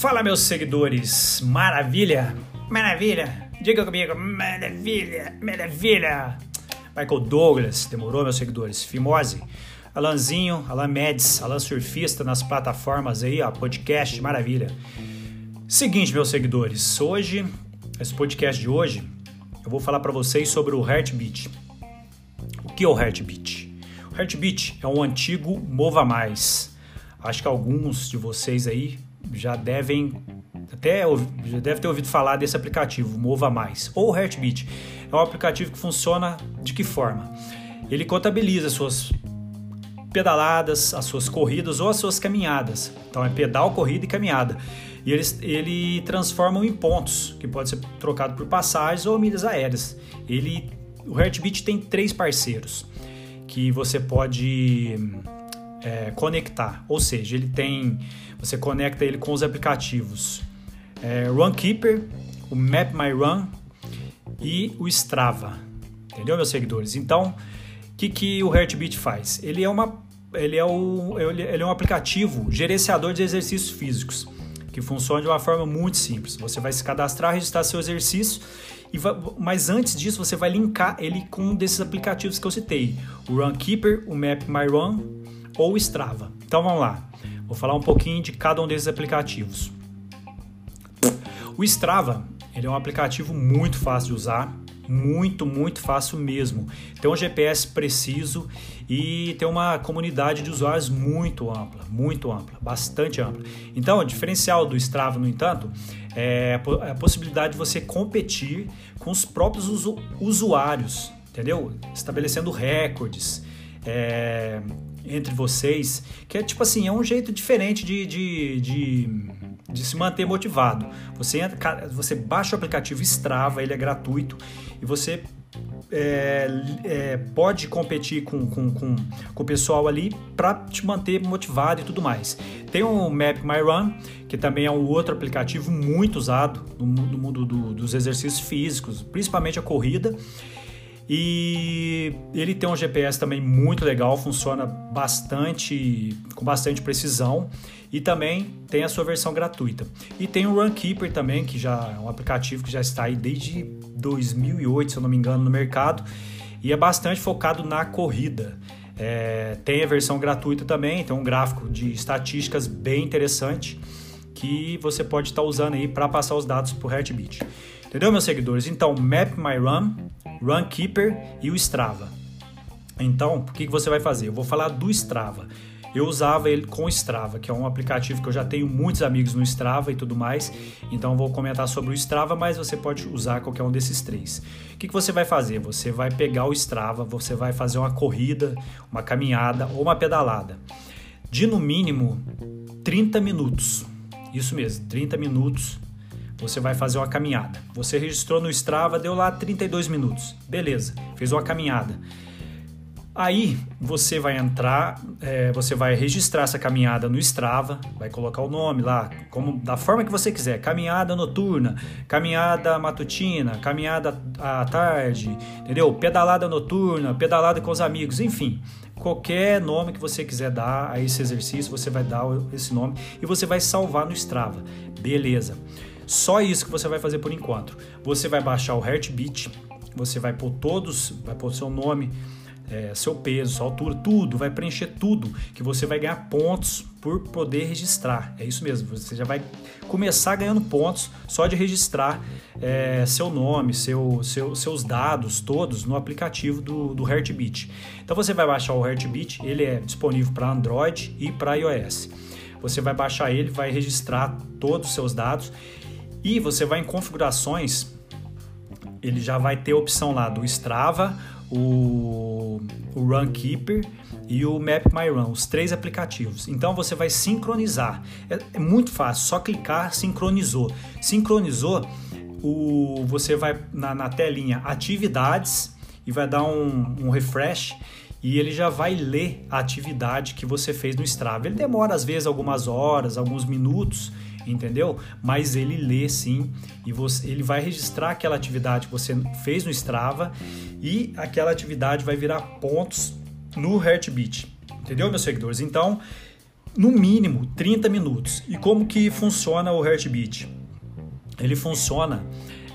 Fala, meus seguidores! Maravilha? Maravilha! Diga comigo, maravilha, maravilha! Michael Douglas, demorou, meus seguidores? Fimose, Alanzinho, Alan Meds, Alan Surfista nas plataformas aí, ó, podcast, maravilha. Seguinte, meus seguidores, hoje, esse podcast de hoje, eu vou falar para vocês sobre o Heartbeat. O que é o Heartbeat? Heartbeat é um antigo Mova Mais. Acho que alguns de vocês aí já devem até já deve ter ouvido falar desse aplicativo, Mova Mais, ou Heartbeat. É um aplicativo que funciona de que forma? Ele contabiliza suas pedaladas, as suas corridas ou as suas caminhadas. Então é pedal, corrida e caminhada. E ele, ele transforma em pontos, que pode ser trocado por passagens ou milhas aéreas. Ele, o Heartbeat tem três parceiros que você pode é, conectar. Ou seja, ele tem. Você conecta ele com os aplicativos é, Runkeeper, o Map My Run e o Strava. Entendeu, meus seguidores? Então, o que, que o Heartbeat faz? Ele é, uma, ele, é o, ele é um aplicativo gerenciador de exercícios físicos que funciona de uma forma muito simples. Você vai se cadastrar, registrar seu exercício, vai, mas antes disso você vai linkar ele com um desses aplicativos que eu citei, o Runkeeper, o Map My Run ou Strava. Então vamos lá, vou falar um pouquinho de cada um desses aplicativos. O Strava ele é um aplicativo muito fácil de usar, muito, muito fácil mesmo. Tem um GPS preciso e tem uma comunidade de usuários muito ampla, muito ampla, bastante ampla. Então, o diferencial do Strava, no entanto, é a possibilidade de você competir com os próprios usu usuários, entendeu? Estabelecendo recordes. É, entre vocês, que é tipo assim, é um jeito diferente de, de, de, de, se manter motivado. Você, entra, você baixa o aplicativo Strava, ele é gratuito, e você é, é, pode competir com, com, com, com, o pessoal ali para te manter motivado e tudo mais. Tem o Map My Run, que também é um outro aplicativo muito usado no, no mundo do, dos exercícios físicos, principalmente a corrida. E ele tem um GPS também muito legal, funciona bastante com bastante precisão e também tem a sua versão gratuita. E tem o Runkeeper também, que já é um aplicativo que já está aí desde 2008, se eu não me engano, no mercado e é bastante focado na corrida. É, tem a versão gratuita também, tem um gráfico de estatísticas bem interessante que você pode estar usando aí para passar os dados para o Heartbeat. Entendeu, meus seguidores? Então, Map My Run, Runkeeper e o Strava. Então, o que você vai fazer? Eu vou falar do Strava. Eu usava ele com Strava, que é um aplicativo que eu já tenho muitos amigos no Strava e tudo mais. Então, vou comentar sobre o Strava, mas você pode usar qualquer um desses três. O que você vai fazer? Você vai pegar o Strava, você vai fazer uma corrida, uma caminhada ou uma pedalada de no mínimo 30 minutos. Isso mesmo, 30 minutos você vai fazer uma caminhada. Você registrou no Strava, deu lá 32 minutos. Beleza, fez uma caminhada. Aí você vai entrar, é, você vai registrar essa caminhada no Strava, vai colocar o nome lá, como da forma que você quiser, caminhada noturna, caminhada matutina, caminhada à tarde, entendeu? Pedalada noturna, pedalada com os amigos, enfim, qualquer nome que você quiser dar a esse exercício, você vai dar esse nome e você vai salvar no Strava. Beleza. Só isso que você vai fazer por enquanto. Você vai baixar o Heartbeat, você vai pôr todos, vai pôr seu nome, é, seu peso, sua altura, tudo, vai preencher tudo, que você vai ganhar pontos por poder registrar. É isso mesmo, você já vai começar ganhando pontos só de registrar é, seu nome, seu, seu, seus dados todos no aplicativo do, do Heartbeat. Então você vai baixar o Heartbeat, ele é disponível para Android e para iOS. Você vai baixar ele, vai registrar todos os seus dados e você vai em configurações, ele já vai ter a opção lá do Strava, o, o Runkeeper e o Map My Run, os três aplicativos. Então você vai sincronizar. É, é muito fácil, só clicar, sincronizou. Sincronizou, o, você vai na, na telinha atividades e vai dar um, um refresh e ele já vai ler a atividade que você fez no Strava. Ele demora às vezes algumas horas, alguns minutos entendeu? Mas ele lê sim e você, ele vai registrar aquela atividade que você fez no Strava e aquela atividade vai virar pontos no Heartbeat, Entendeu, meus seguidores? Então, no mínimo 30 minutos. E como que funciona o Heartbeat? Ele funciona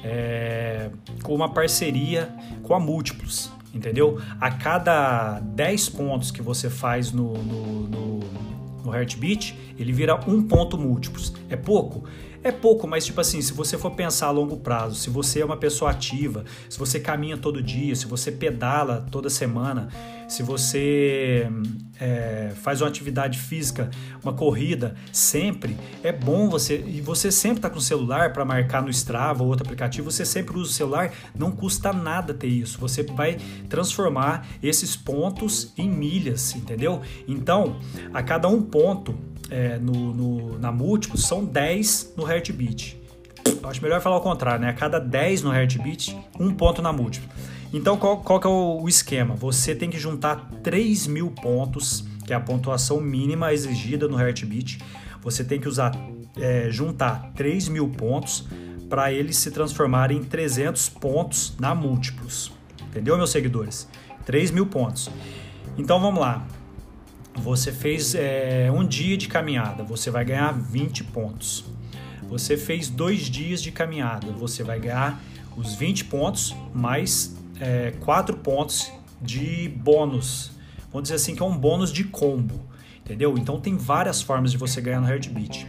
é, com uma parceria com a Múltiplos, entendeu? A cada 10 pontos que você faz no, no, no, no Heartbeat, ele vira um ponto múltiplos. É pouco? É pouco, mas tipo assim, se você for pensar a longo prazo, se você é uma pessoa ativa, se você caminha todo dia, se você pedala toda semana, se você é, faz uma atividade física, uma corrida, sempre é bom você e você sempre está com o celular para marcar no Strava ou outro aplicativo, você sempre usa o celular, não custa nada ter isso. Você vai transformar esses pontos em milhas, entendeu? Então, a cada um ponto é, no, no, na múltiplo são 10 no Heartbeat. Eu acho melhor falar o contrário, né? A cada 10 no Heartbeat, um ponto na múltiplo. Então, qual, qual que é o, o esquema? Você tem que juntar 3 mil pontos, que é a pontuação mínima exigida no Heartbeat. Você tem que usar, é, juntar 3 mil pontos para eles se transformarem em 300 pontos na múltiplos. Entendeu, meus seguidores? 3 mil pontos. Então, vamos lá. Você fez é, um dia de caminhada, você vai ganhar 20 pontos. Você fez dois dias de caminhada, você vai ganhar os 20 pontos mais é, 4 pontos de bônus. Vamos dizer assim que é um bônus de combo, entendeu? Então tem várias formas de você ganhar no Heartbeat.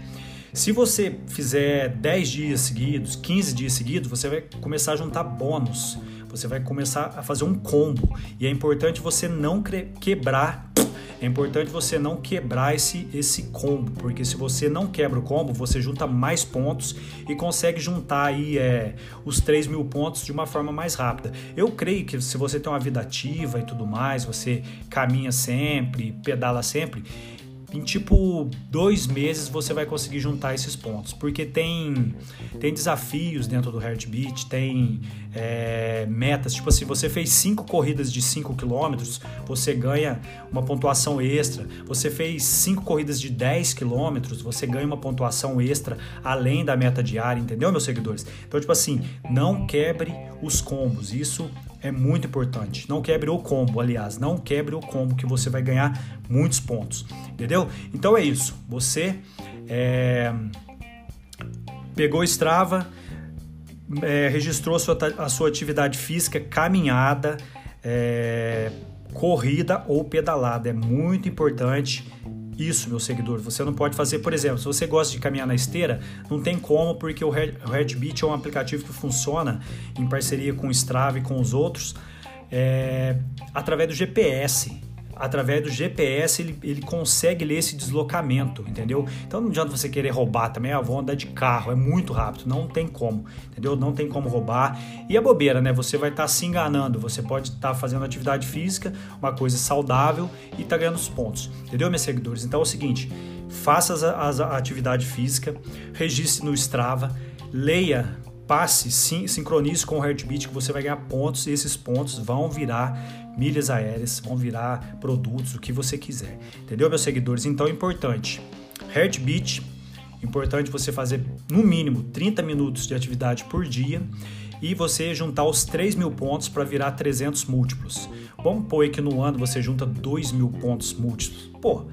Se você fizer 10 dias seguidos, 15 dias seguidos, você vai começar a juntar bônus. Você vai começar a fazer um combo. E é importante você não quebrar é importante você não quebrar esse, esse combo, porque se você não quebra o combo, você junta mais pontos e consegue juntar aí é, os 3 mil pontos de uma forma mais rápida. Eu creio que se você tem uma vida ativa e tudo mais, você caminha sempre, pedala sempre, em tipo dois meses você vai conseguir juntar esses pontos, porque tem tem desafios dentro do Heartbeat, tem é, metas, tipo assim, você fez cinco corridas de 5 km, você ganha uma pontuação extra, você fez cinco corridas de 10 km, você ganha uma pontuação extra além da meta diária, entendeu, meus seguidores? Então, tipo assim, não quebre os combos, isso é muito importante. Não quebre o combo, aliás, não quebre o combo que você vai ganhar muitos pontos, entendeu? Então é isso. Você é, pegou Strava, é, registrou a sua, a sua atividade física, caminhada, é, corrida ou pedalada. É muito importante isso, meu seguidor. Você não pode fazer, por exemplo, se você gosta de caminhar na esteira, não tem como, porque o Heartbeat é um aplicativo que funciona em parceria com o Strava e com os outros é, através do GPS através do GPS ele, ele consegue ler esse deslocamento, entendeu? Então não adianta você querer roubar também, ah, vou andar de carro, é muito rápido, não tem como, entendeu? Não tem como roubar. E a bobeira, né? Você vai estar tá se enganando, você pode estar tá fazendo atividade física, uma coisa saudável e tá ganhando os pontos, entendeu, meus seguidores? Então é o seguinte, faça a atividade física, registre no Strava, leia passe, sim, sincronize com o Heartbeat que você vai ganhar pontos e esses pontos vão virar milhas aéreas, vão virar produtos, o que você quiser. Entendeu, meus seguidores? Então é importante. Heartbeat, importante você fazer no mínimo 30 minutos de atividade por dia e você juntar os 3 mil pontos para virar 300 múltiplos. Vamos pôr que no ano você junta 2 mil pontos múltiplos. Pô,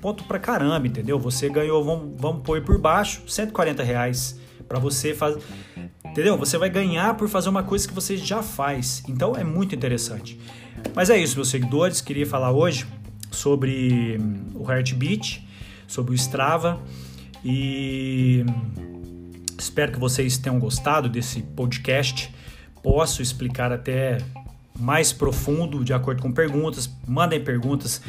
ponto pra caramba, entendeu? Você ganhou, vamos, vamos pôr por baixo, 140 reais para você fazer. Entendeu? Você vai ganhar por fazer uma coisa que você já faz. Então é muito interessante. Mas é isso, meus seguidores. Queria falar hoje sobre o Heartbeat, sobre o Strava e espero que vocês tenham gostado desse podcast. Posso explicar até mais profundo, de acordo com perguntas. Mandem perguntas,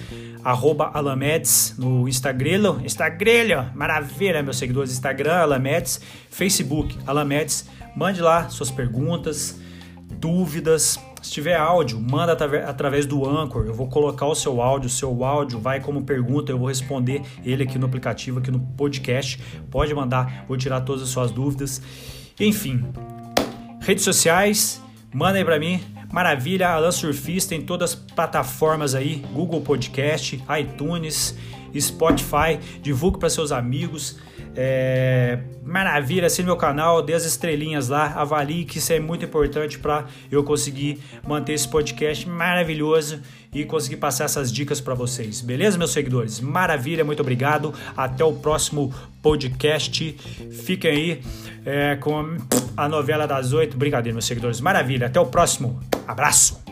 arroba Alamedes no Instagram. Instagram, maravilha, meus seguidores. Instagram, Alamedes. Facebook, Alamedes. Mande lá suas perguntas, dúvidas. Se tiver áudio, manda através do Anchor. Eu vou colocar o seu áudio, o seu áudio vai como pergunta, eu vou responder ele aqui no aplicativo, aqui no podcast. Pode mandar, vou tirar todas as suas dúvidas. Enfim, redes sociais, manda aí mim. Maravilha, Alan Surfista em todas as plataformas aí, Google Podcast, iTunes, Spotify. Divulgue para seus amigos. É, maravilha, assine meu canal, dê as estrelinhas lá, avalie que isso é muito importante para eu conseguir manter esse podcast maravilhoso e conseguir passar essas dicas para vocês. Beleza, meus seguidores? Maravilha, muito obrigado. Até o próximo podcast. Fiquem aí é, com a novela das oito. Brincadeira, meus seguidores. Maravilha. Até o próximo. Abraço.